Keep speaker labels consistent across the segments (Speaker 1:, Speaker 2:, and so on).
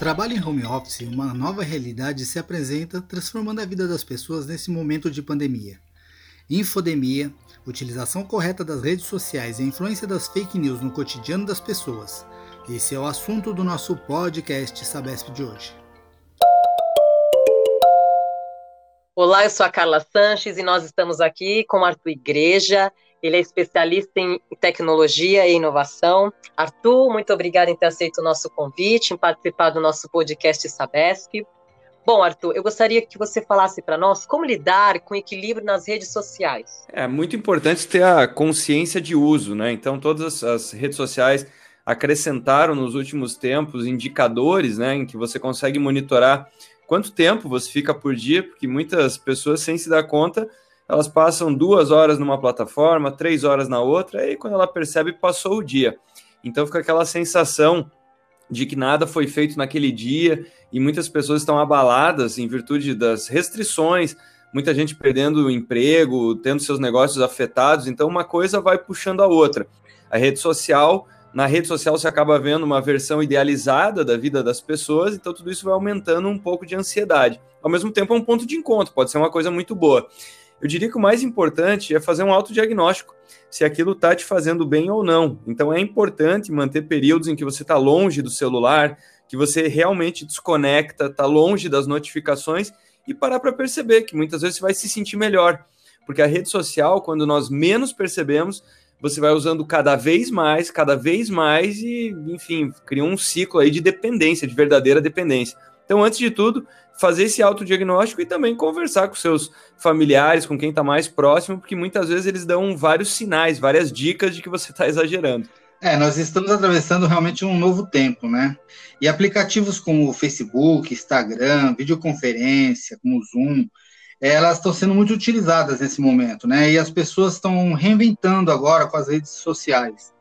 Speaker 1: trabalho em home office, uma nova realidade se apresenta, transformando a vida das pessoas nesse momento de pandemia. Infodemia, utilização correta das redes sociais e a influência das fake news no cotidiano das pessoas. Esse é o assunto do nosso podcast Sabesp de hoje.
Speaker 2: Olá, eu sou a Carla Sanches e nós estamos aqui com Arthur Igreja. Ele é especialista em tecnologia e inovação. Arthur, muito obrigada em ter aceito o nosso convite, em participar do nosso podcast Sabesp. Bom, Arthur, eu gostaria que você falasse para nós como lidar com equilíbrio nas redes sociais.
Speaker 3: É muito importante ter a consciência de uso, né? Então, todas as redes sociais acrescentaram nos últimos tempos indicadores, né, em que você consegue monitorar quanto tempo você fica por dia, porque muitas pessoas, sem se dar conta, elas passam duas horas numa plataforma, três horas na outra, e quando ela percebe, passou o dia. Então fica aquela sensação de que nada foi feito naquele dia e muitas pessoas estão abaladas em virtude das restrições, muita gente perdendo o emprego, tendo seus negócios afetados, então uma coisa vai puxando a outra. A rede social, na rede social você acaba vendo uma versão idealizada da vida das pessoas, então tudo isso vai aumentando um pouco de ansiedade. Ao mesmo tempo é um ponto de encontro, pode ser uma coisa muito boa. Eu diria que o mais importante é fazer um autodiagnóstico, se aquilo está te fazendo bem ou não. Então é importante manter períodos em que você está longe do celular, que você realmente desconecta, está longe das notificações e parar para perceber que muitas vezes você vai se sentir melhor. Porque a rede social, quando nós menos percebemos, você vai usando cada vez mais, cada vez mais e, enfim, cria um ciclo aí de dependência, de verdadeira dependência. Então, antes de tudo, fazer esse autodiagnóstico e também conversar com seus familiares, com quem está mais próximo, porque muitas vezes eles dão vários sinais, várias dicas de que você está exagerando.
Speaker 1: É, nós estamos atravessando realmente um novo tempo, né? E aplicativos como Facebook, Instagram, videoconferência, como Zoom, elas estão sendo muito utilizadas nesse momento, né? E as pessoas estão reinventando agora com as redes sociais.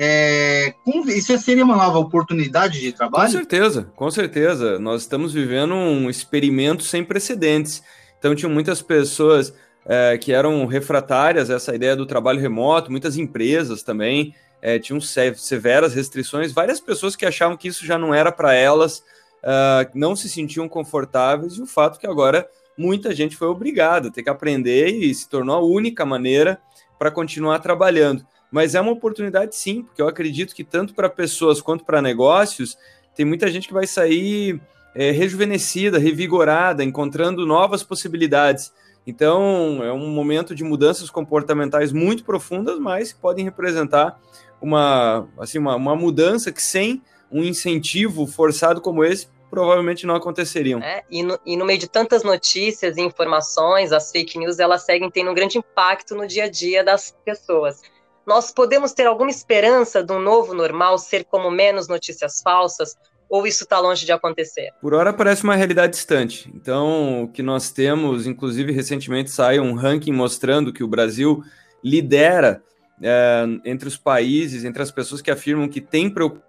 Speaker 1: É, isso seria uma nova oportunidade de trabalho?
Speaker 3: Com certeza, com certeza. Nós estamos vivendo um experimento sem precedentes. Então, tinham muitas pessoas é, que eram refratárias a essa ideia do trabalho remoto, muitas empresas também é, tinham severas restrições, várias pessoas que achavam que isso já não era para elas, uh, não se sentiam confortáveis, e o fato que agora muita gente foi obrigada a ter que aprender e se tornou a única maneira para continuar trabalhando mas é uma oportunidade sim, porque eu acredito que tanto para pessoas quanto para negócios, tem muita gente que vai sair é, rejuvenescida, revigorada, encontrando novas possibilidades. Então, é um momento de mudanças comportamentais muito profundas, mas que podem representar uma, assim, uma, uma mudança que sem um incentivo forçado como esse, provavelmente não aconteceriam.
Speaker 2: É, e, no, e no meio de tantas notícias e informações, as fake news, elas seguem tendo um grande impacto no dia a dia das pessoas nós podemos ter alguma esperança de um novo normal ser como menos notícias falsas? Ou isso está longe de acontecer?
Speaker 3: Por hora parece uma realidade distante. Então, o que nós temos, inclusive recentemente saiu um ranking mostrando que o Brasil lidera é, entre os países, entre as pessoas que afirmam que tem preocupação,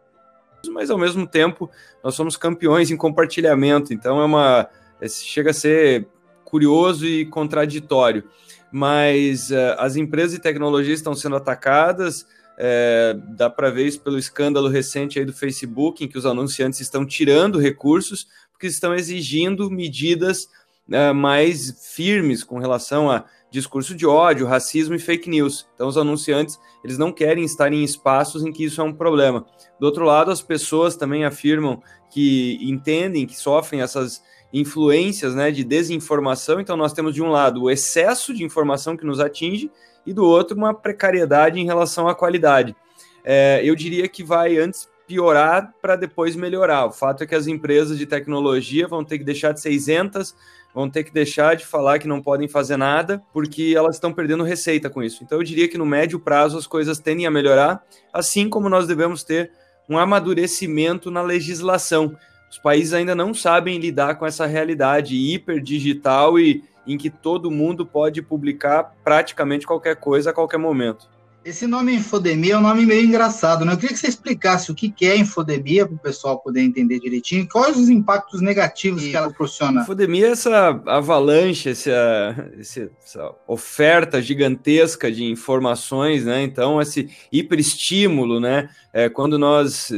Speaker 3: mas ao mesmo tempo nós somos campeões em compartilhamento. Então, é uma é, chega a ser curioso e contraditório mas uh, as empresas de tecnologia estão sendo atacadas. É, dá para ver isso pelo escândalo recente aí do Facebook, em que os anunciantes estão tirando recursos porque estão exigindo medidas uh, mais firmes com relação a discurso de ódio, racismo e fake news. Então, os anunciantes eles não querem estar em espaços em que isso é um problema. Do outro lado, as pessoas também afirmam que entendem que sofrem essas influências né, de desinformação. Então, nós temos de um lado o excesso de informação que nos atinge e do outro uma precariedade em relação à qualidade. É, eu diria que vai antes piorar para depois melhorar. O fato é que as empresas de tecnologia vão ter que deixar de ser isentas, vão ter que deixar de falar que não podem fazer nada, porque elas estão perdendo receita com isso. Então, eu diria que no médio prazo as coisas tendem a melhorar, assim como nós devemos ter um amadurecimento na legislação os países ainda não sabem lidar com essa realidade hiperdigital e em que todo mundo pode publicar praticamente qualquer coisa a qualquer momento.
Speaker 1: Esse nome infodemia é um nome meio engraçado, né? Eu queria que você explicasse o que é infodemia para o pessoal poder entender direitinho. Quais os impactos negativos e que ela proporciona?
Speaker 3: Infodemia é essa avalanche, essa, essa oferta gigantesca de informações, né? Então, esse hiperestímulo, né? É, quando nós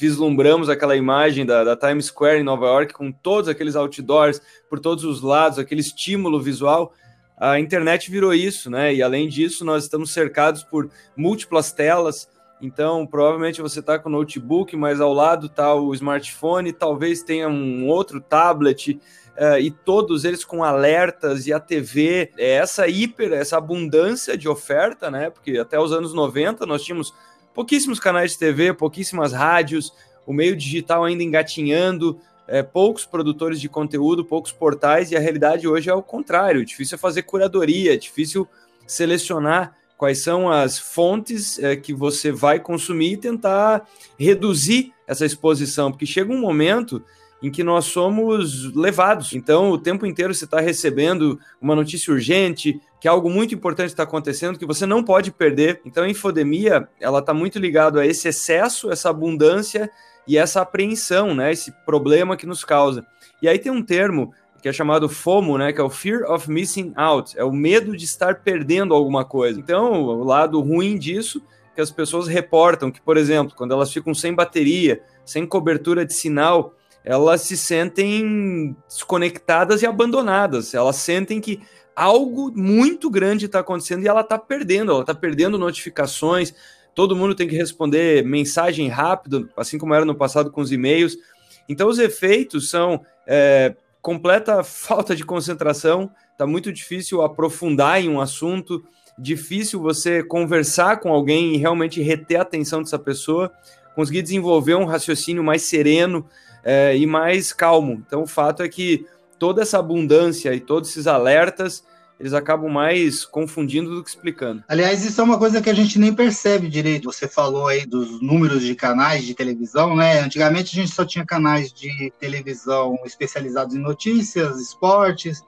Speaker 3: vislumbramos aquela imagem da, da, Times Square em Nova York com todos aqueles outdoors por todos os lados, aquele estímulo visual. A internet virou isso, né? E além disso, nós estamos cercados por múltiplas telas. Então, provavelmente você está com o notebook, mas ao lado está o smartphone, talvez tenha um outro tablet, uh, e todos eles com alertas e a TV. É essa hiper, essa abundância de oferta, né? Porque até os anos 90 nós tínhamos pouquíssimos canais de TV, pouquíssimas rádios, o meio digital ainda engatinhando, é, poucos produtores de conteúdo, poucos portais, e a realidade hoje é o contrário. Difícil é fazer curadoria, difícil selecionar quais são as fontes é, que você vai consumir e tentar reduzir essa exposição, porque chega um momento em que nós somos levados. Então, o tempo inteiro você está recebendo uma notícia urgente, que algo muito importante está acontecendo, que você não pode perder. Então, a infodemia, ela está muito ligada a esse excesso, essa abundância e essa apreensão, né? Esse problema que nos causa. E aí tem um termo que é chamado FOMO, né? Que é o Fear of Missing Out, é o medo de estar perdendo alguma coisa. Então, o lado ruim disso é que as pessoas reportam que, por exemplo, quando elas ficam sem bateria, sem cobertura de sinal, elas se sentem desconectadas e abandonadas. Elas sentem que algo muito grande está acontecendo e ela está perdendo, ela está perdendo notificações. Todo mundo tem que responder mensagem rápido, assim como era no passado com os e-mails. Então, os efeitos são é, completa falta de concentração, está muito difícil aprofundar em um assunto, difícil você conversar com alguém e realmente reter a atenção dessa pessoa, conseguir desenvolver um raciocínio mais sereno é, e mais calmo. Então, o fato é que toda essa abundância e todos esses alertas eles acabam mais confundindo do que explicando.
Speaker 1: Aliás, isso é uma coisa que a gente nem percebe direito. Você falou aí dos números de canais de televisão, né? Antigamente a gente só tinha canais de televisão especializados em notícias, esportes,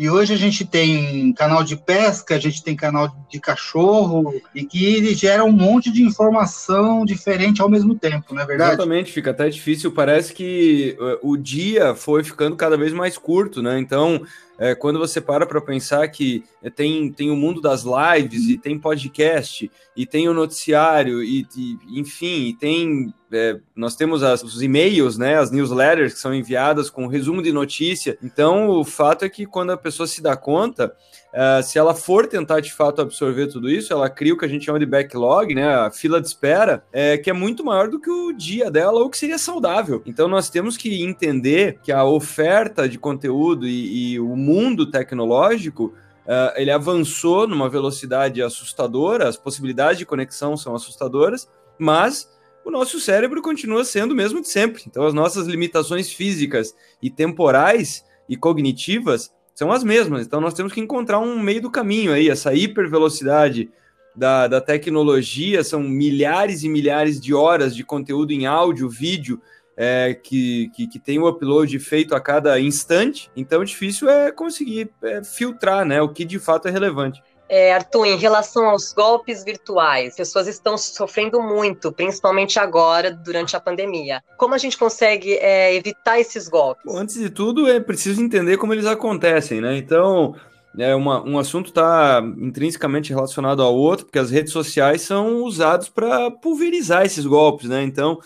Speaker 1: e hoje a gente tem canal de pesca, a gente tem canal de cachorro, e que gera um monte de informação diferente ao mesmo tempo, não é verdade?
Speaker 3: Exatamente, fica até difícil. Parece que eh, o dia foi ficando cada vez mais curto, né? Então, é, quando você para para pensar que tem, tem o mundo das lives, e tem podcast, e tem o noticiário, e, e enfim, e tem. É, nós temos as, os e-mails, né, as newsletters que são enviadas com resumo de notícia. Então, o fato é que quando a pessoa se dá conta, Uh, se ela for tentar de fato absorver tudo isso, ela cria o que a gente chama de backlog, né? A fila de espera, é, que é muito maior do que o dia dela ou que seria saudável. Então nós temos que entender que a oferta de conteúdo e, e o mundo tecnológico Uh, ele avançou numa velocidade assustadora, as possibilidades de conexão são assustadoras, mas o nosso cérebro continua sendo o mesmo de sempre. Então, as nossas limitações físicas e temporais e cognitivas são as mesmas. Então nós temos que encontrar um meio do caminho aí, essa hipervelocidade da, da tecnologia, são milhares e milhares de horas de conteúdo em áudio, vídeo, é, que, que, que, tem o upload feito a cada instante, então difícil é conseguir é, filtrar né, o que de fato é relevante.
Speaker 2: É, Arthur, em relação aos golpes virtuais, pessoas estão sofrendo muito, principalmente agora, durante a pandemia. Como a gente consegue é, evitar esses golpes?
Speaker 3: Bom, antes de tudo, é preciso entender como eles acontecem, né? Então, é uma, um assunto está intrinsecamente relacionado ao outro, porque as redes sociais são usadas para pulverizar esses golpes, né? Então,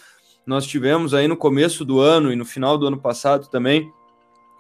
Speaker 3: nós tivemos aí no começo do ano e no final do ano passado também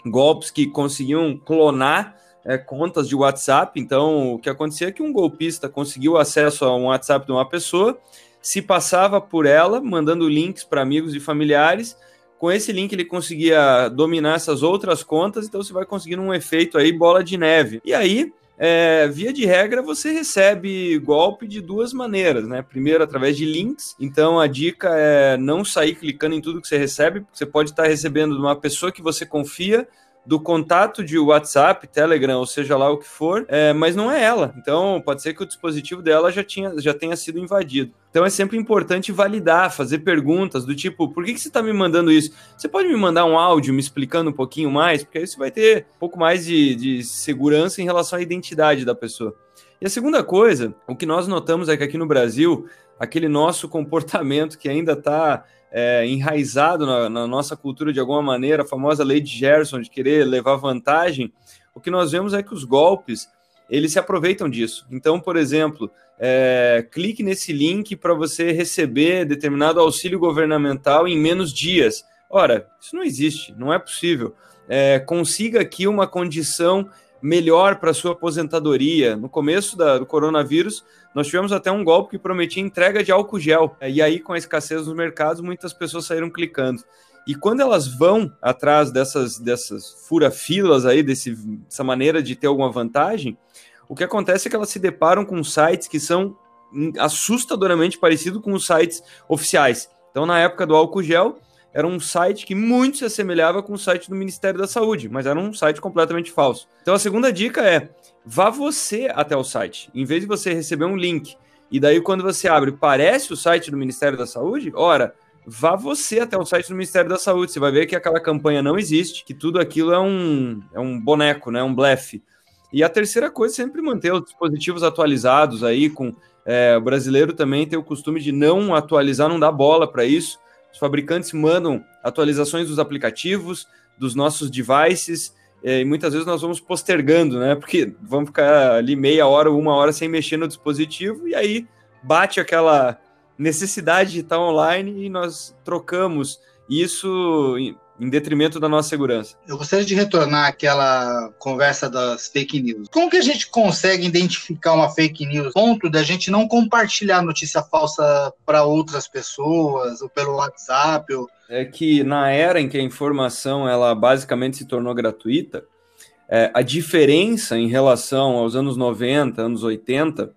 Speaker 3: golpes que conseguiam clonar é, contas de WhatsApp. Então, o que acontecia é que um golpista conseguiu acesso a um WhatsApp de uma pessoa, se passava por ela, mandando links para amigos e familiares. Com esse link ele conseguia dominar essas outras contas, então você vai conseguindo um efeito aí bola de neve. E aí, é, via de regra, você recebe golpe de duas maneiras, né? Primeiro, através de links. Então, a dica é não sair clicando em tudo que você recebe, porque você pode estar recebendo de uma pessoa que você confia, do contato de WhatsApp, Telegram, ou seja lá o que for, é, mas não é ela. Então, pode ser que o dispositivo dela já, tinha, já tenha sido invadido. Então, é sempre importante validar, fazer perguntas do tipo: por que, que você está me mandando isso? Você pode me mandar um áudio me explicando um pouquinho mais? Porque aí você vai ter um pouco mais de, de segurança em relação à identidade da pessoa. E a segunda coisa, o que nós notamos é que aqui no Brasil, aquele nosso comportamento que ainda está é, enraizado na, na, nossa cultura de alguma maneira, a famosa lei de Gerson de querer levar vantagem, o que nós vemos é que os golpes eles se aproveitam disso. Então, por exemplo, é, clique nesse link para você receber determinado auxílio governamental em menos dias. Ora, isso não existe, não é possível. É, consiga aqui uma condição melhor para sua aposentadoria. No começo da, do coronavírus, nós tivemos até um golpe que prometia entrega de álcool gel. E aí, com a escassez nos mercados, muitas pessoas saíram clicando. E quando elas vão atrás dessas, dessas fura-filas aí, desse, dessa maneira de ter alguma vantagem, o que acontece é que elas se deparam com sites que são assustadoramente parecidos com os sites oficiais. Então, na época do álcool gel, era um site que muito se assemelhava com o site do Ministério da Saúde, mas era um site completamente falso. Então, a segunda dica é: vá você até o site, em vez de você receber um link. E daí, quando você abre, parece o site do Ministério da Saúde? Ora, vá você até o site do Ministério da Saúde. Você vai ver que aquela campanha não existe, que tudo aquilo é um, é um boneco, né? um blefe. E a terceira coisa é sempre manter os dispositivos atualizados aí, com é, o brasileiro também tem o costume de não atualizar, não dar bola para isso. Os fabricantes mandam atualizações dos aplicativos, dos nossos devices, é, e muitas vezes nós vamos postergando, né? Porque vamos ficar ali meia hora, uma hora sem mexer no dispositivo, e aí bate aquela necessidade de estar online e nós trocamos isso em detrimento da nossa segurança.
Speaker 1: Eu gostaria de retornar àquela conversa das fake news. Como que a gente consegue identificar uma fake news? Ponto da gente não compartilhar notícia falsa para outras pessoas, ou pelo WhatsApp. Ou...
Speaker 3: É que na era em que a informação ela basicamente se tornou gratuita, é, a diferença em relação aos anos 90, anos 80,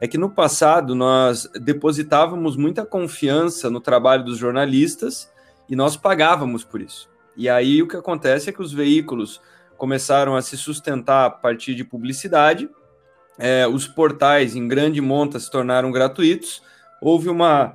Speaker 3: é que no passado nós depositávamos muita confiança no trabalho dos jornalistas e nós pagávamos por isso. E aí o que acontece é que os veículos começaram a se sustentar a partir de publicidade, é, os portais em grande monta se tornaram gratuitos, houve uma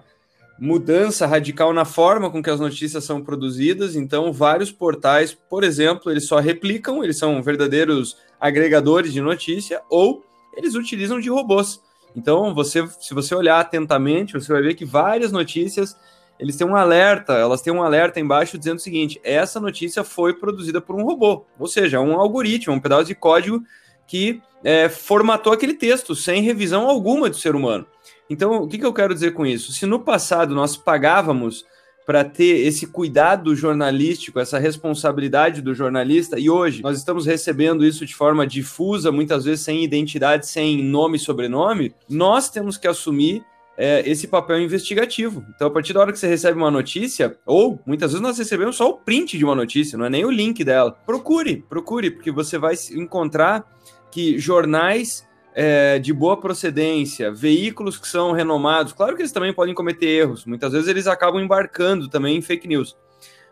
Speaker 3: mudança radical na forma com que as notícias são produzidas, então vários portais, por exemplo, eles só replicam, eles são verdadeiros agregadores de notícia, ou eles utilizam de robôs. Então, você, se você olhar atentamente, você vai ver que várias notícias eles têm um alerta, elas têm um alerta embaixo dizendo o seguinte: essa notícia foi produzida por um robô, ou seja, um algoritmo, um pedaço de código que é, formatou aquele texto sem revisão alguma do ser humano. Então, o que, que eu quero dizer com isso? Se no passado nós pagávamos para ter esse cuidado jornalístico, essa responsabilidade do jornalista, e hoje nós estamos recebendo isso de forma difusa, muitas vezes sem identidade, sem nome e sobrenome, nós temos que assumir é, esse papel investigativo. Então, a partir da hora que você recebe uma notícia, ou muitas vezes nós recebemos só o print de uma notícia, não é nem o link dela. Procure, procure, porque você vai encontrar que jornais é, de boa procedência, veículos que são renomados, claro que eles também podem cometer erros, muitas vezes eles acabam embarcando também em fake news.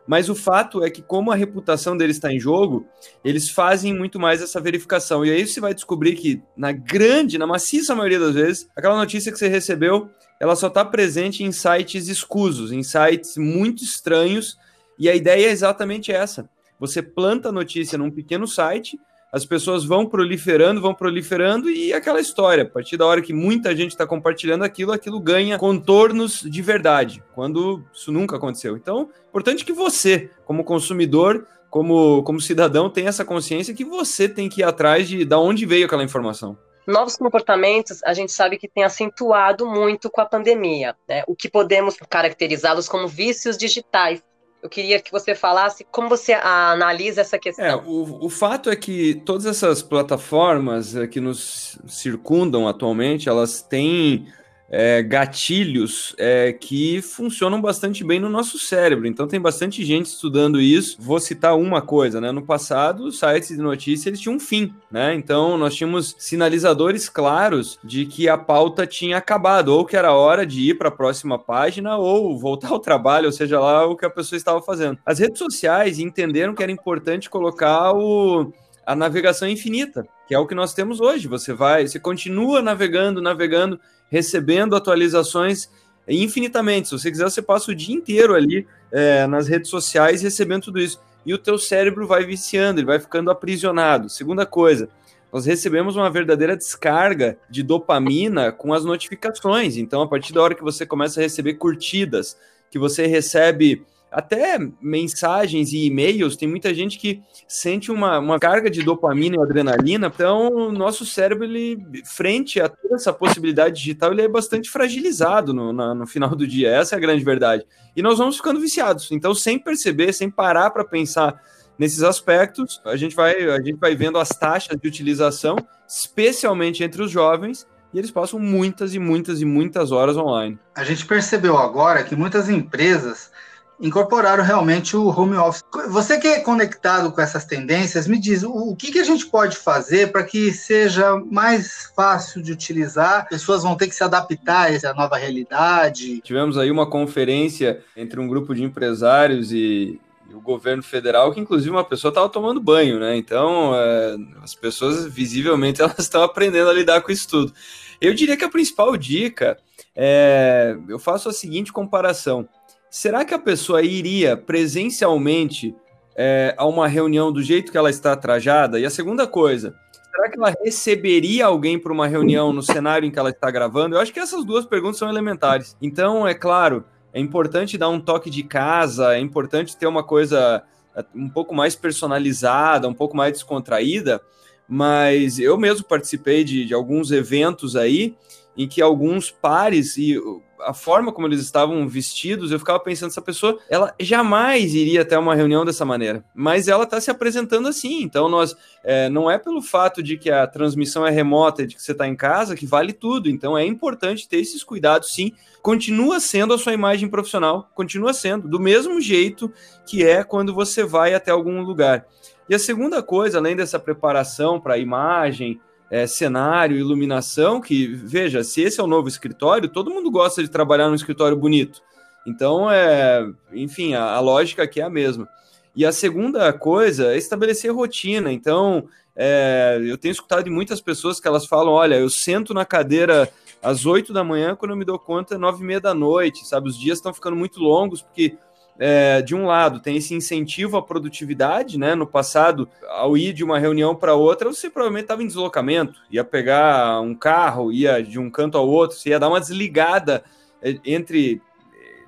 Speaker 3: Mas o fato é que, como a reputação deles está em jogo, eles fazem muito mais essa verificação. E aí você vai descobrir que, na grande, na maciça maioria das vezes, aquela notícia que você recebeu, ela só está presente em sites escusos, em sites muito estranhos. E a ideia é exatamente essa. Você planta a notícia num pequeno site, as pessoas vão proliferando, vão proliferando e aquela história. A partir da hora que muita gente está compartilhando aquilo, aquilo ganha contornos de verdade, quando isso nunca aconteceu. Então, importante que você, como consumidor, como, como cidadão, tenha essa consciência que você tem que ir atrás de, de onde veio aquela informação
Speaker 2: novos comportamentos a gente sabe que tem acentuado muito com a pandemia, né? o que podemos caracterizá-los como vícios digitais, eu queria que você falasse como você analisa essa questão.
Speaker 3: É, o, o fato é que todas essas plataformas eh, que nos circundam atualmente, elas têm é, gatilhos é, que funcionam bastante bem no nosso cérebro. Então tem bastante gente estudando isso. Vou citar uma coisa, né? No passado, os sites de notícia eles tinham um fim, né? Então nós tínhamos sinalizadores claros de que a pauta tinha acabado, ou que era hora de ir para a próxima página, ou voltar ao trabalho, ou seja lá o que a pessoa estava fazendo. As redes sociais entenderam que era importante colocar o a navegação infinita, que é o que nós temos hoje. Você vai, você continua navegando, navegando, recebendo atualizações infinitamente. Se você quiser, você passa o dia inteiro ali é, nas redes sociais recebendo tudo isso. E o teu cérebro vai viciando, ele vai ficando aprisionado. Segunda coisa, nós recebemos uma verdadeira descarga de dopamina com as notificações. Então, a partir da hora que você começa a receber curtidas, que você recebe até mensagens e e-mails, tem muita gente que sente uma, uma carga de dopamina e adrenalina, então o nosso cérebro, ele, frente a toda essa possibilidade digital, ele é bastante fragilizado no, na, no final do dia, essa é a grande verdade. E nós vamos ficando viciados, então sem perceber, sem parar para pensar nesses aspectos, a gente, vai, a gente vai vendo as taxas de utilização, especialmente entre os jovens, e eles passam muitas e muitas e muitas horas online.
Speaker 1: A gente percebeu agora que muitas empresas incorporaram realmente o home office. Você que é conectado com essas tendências, me diz o, que, que a gente pode fazer para que seja mais fácil de utilizar? Pessoas vão ter que se adaptar a essa nova realidade.
Speaker 3: Tivemos aí uma conferência entre um grupo de empresários e, o governo federal, que inclusive uma pessoa estava tomando banho, né? Então, é, as pessoas visivelmente elas estão aprendendo a lidar com isso tudo. Eu diria que a principal dica é, eu faço a seguinte comparação será que a pessoa iria presencialmente é, a uma reunião do jeito que ela está trajada? E a segunda coisa, será que ela receberia alguém para uma reunião no cenário em que ela está gravando? Eu acho que essas duas perguntas são elementares. Então, é claro, é importante dar um toque de casa, é importante ter uma coisa é, um pouco mais personalizada, um pouco mais descontraída, mas eu mesmo participei de, de alguns eventos aí em que alguns pares e a forma como eles estavam vestidos, eu ficava pensando, essa pessoa, ela jamais iria até uma reunião dessa maneira, mas ela está se apresentando assim, então nós, é, não é pelo fato de que a transmissão é remota e de que você está em casa que vale tudo, então é importante ter esses cuidados sim, continua sendo a sua imagem profissional, continua sendo, do mesmo jeito que é quando você vai até algum lugar. E a segunda coisa, além dessa preparação para a imagem, é, cenário, iluminação, que, veja, se esse é o novo escritório, todo mundo gosta de trabalhar num escritório bonito. Então, é, enfim, a, a lógica aqui é a mesma. E a segunda coisa é estabelecer rotina. Então, é, eu tenho escutado de muitas pessoas que elas falam: olha, eu sento na cadeira às 8 da manhã, quando eu me dou conta, é 9 e meia da noite, sabe? Os dias estão ficando muito longos, porque é, de um lado, tem esse incentivo à produtividade, né? No passado, ao ir de uma reunião para outra, você provavelmente estava em deslocamento, ia pegar um carro, ia de um canto ao outro, você ia dar uma desligada é, entre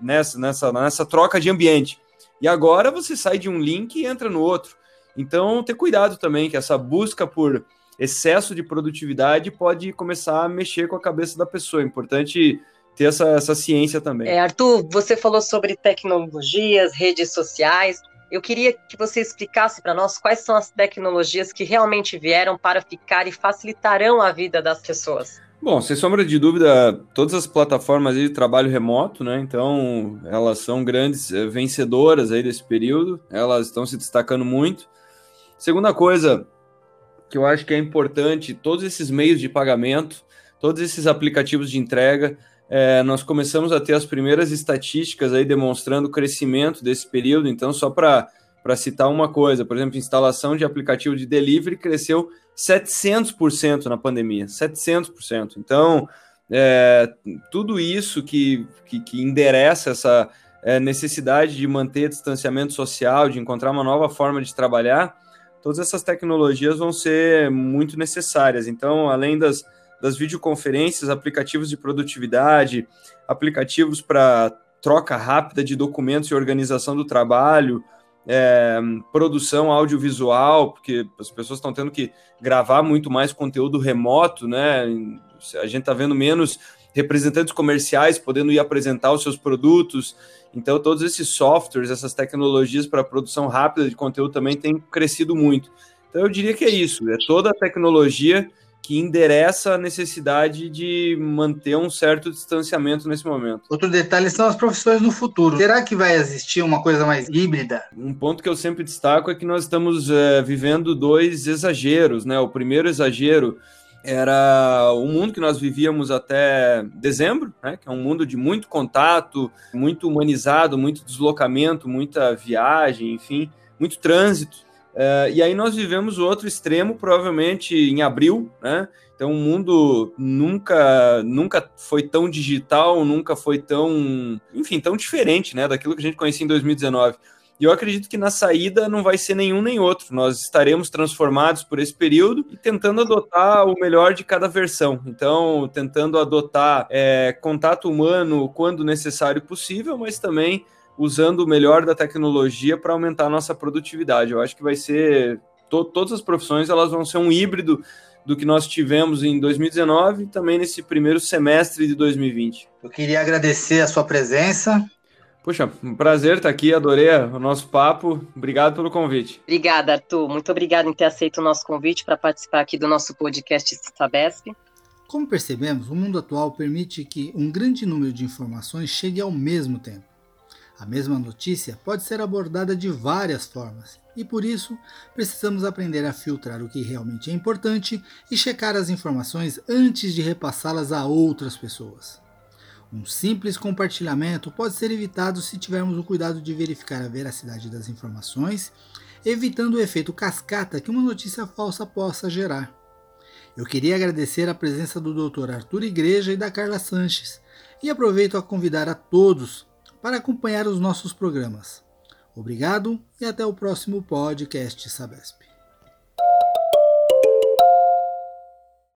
Speaker 3: nessa, nessa, nessa troca de ambiente. E agora você sai de um link e entra no outro. Então, ter cuidado também, que essa busca por excesso de produtividade pode começar a mexer com a cabeça da pessoa. É importante ter essa, essa ciência também.
Speaker 2: É, Arthur, você falou sobre tecnologias, redes sociais. Eu queria que você explicasse para nós quais são as tecnologias que realmente vieram para ficar e facilitarão a vida das pessoas.
Speaker 3: Bom, sem sombra de dúvida, todas as plataformas de trabalho remoto, né? Então, elas são grandes eh, vencedoras aí desse período, elas estão se destacando muito. Segunda coisa que eu acho que é importante, todos esses meios de pagamento, todos esses aplicativos de entrega, é, nós começamos a ter as primeiras estatísticas aí demonstrando o crescimento desse período. Então, só para citar uma coisa, por exemplo, instalação de aplicativo de delivery cresceu 700% na pandemia, 700%. Então, é, tudo isso que, que, que endereça essa é, necessidade de manter distanciamento social, de encontrar uma nova forma de trabalhar, todas essas tecnologias vão ser muito necessárias. Então, além das das videoconferências, aplicativos de produtividade, aplicativos para troca rápida de documentos e organização do trabalho, é, produção audiovisual, porque as pessoas estão tendo que gravar muito mais conteúdo remoto, né? A gente está vendo menos representantes comerciais podendo ir apresentar os seus produtos. Então, todos esses softwares, essas tecnologias para produção rápida de conteúdo também têm crescido muito. Então, eu diria que é isso: é toda a tecnologia que endereça a necessidade de manter um certo distanciamento nesse momento.
Speaker 1: Outro detalhe são as profissões no futuro. Será que vai existir uma coisa mais híbrida?
Speaker 3: Um ponto que eu sempre destaco é que nós estamos é, vivendo dois exageros, né? O primeiro exagero era o mundo que nós vivíamos até dezembro, né? que é um mundo de muito contato, muito humanizado, muito deslocamento, muita viagem, enfim, muito trânsito. Uh, e aí nós vivemos o outro extremo, provavelmente em abril, né? Então o mundo nunca, nunca foi tão digital, nunca foi tão, enfim, tão diferente, né, daquilo que a gente conhecia em 2019. E eu acredito que na saída não vai ser nenhum nem outro. Nós estaremos transformados por esse período e tentando adotar o melhor de cada versão. Então, tentando adotar é, contato humano quando necessário possível, mas também usando o melhor da tecnologia para aumentar a nossa produtividade. Eu acho que vai ser to, todas as profissões elas vão ser um híbrido do que nós tivemos em 2019 e também nesse primeiro semestre de 2020.
Speaker 1: Eu queria agradecer a sua presença.
Speaker 3: Puxa, um prazer estar aqui, adorei o nosso papo. Obrigado pelo convite.
Speaker 2: Obrigada, Arthur. Muito obrigada em ter aceito o nosso convite para participar aqui do nosso podcast Sabesp.
Speaker 4: Como percebemos, o mundo atual permite que um grande número de informações chegue ao mesmo tempo. A mesma notícia pode ser abordada de várias formas e por isso precisamos aprender a filtrar o que realmente é importante e checar as informações antes de repassá-las a outras pessoas. Um simples compartilhamento pode ser evitado se tivermos o cuidado de verificar a veracidade das informações, evitando o efeito cascata que uma notícia falsa possa gerar. Eu queria agradecer a presença do Dr. Arthur Igreja e da Carla Sanches e aproveito a convidar a todos para acompanhar os nossos programas. Obrigado e até o próximo podcast Sabesp.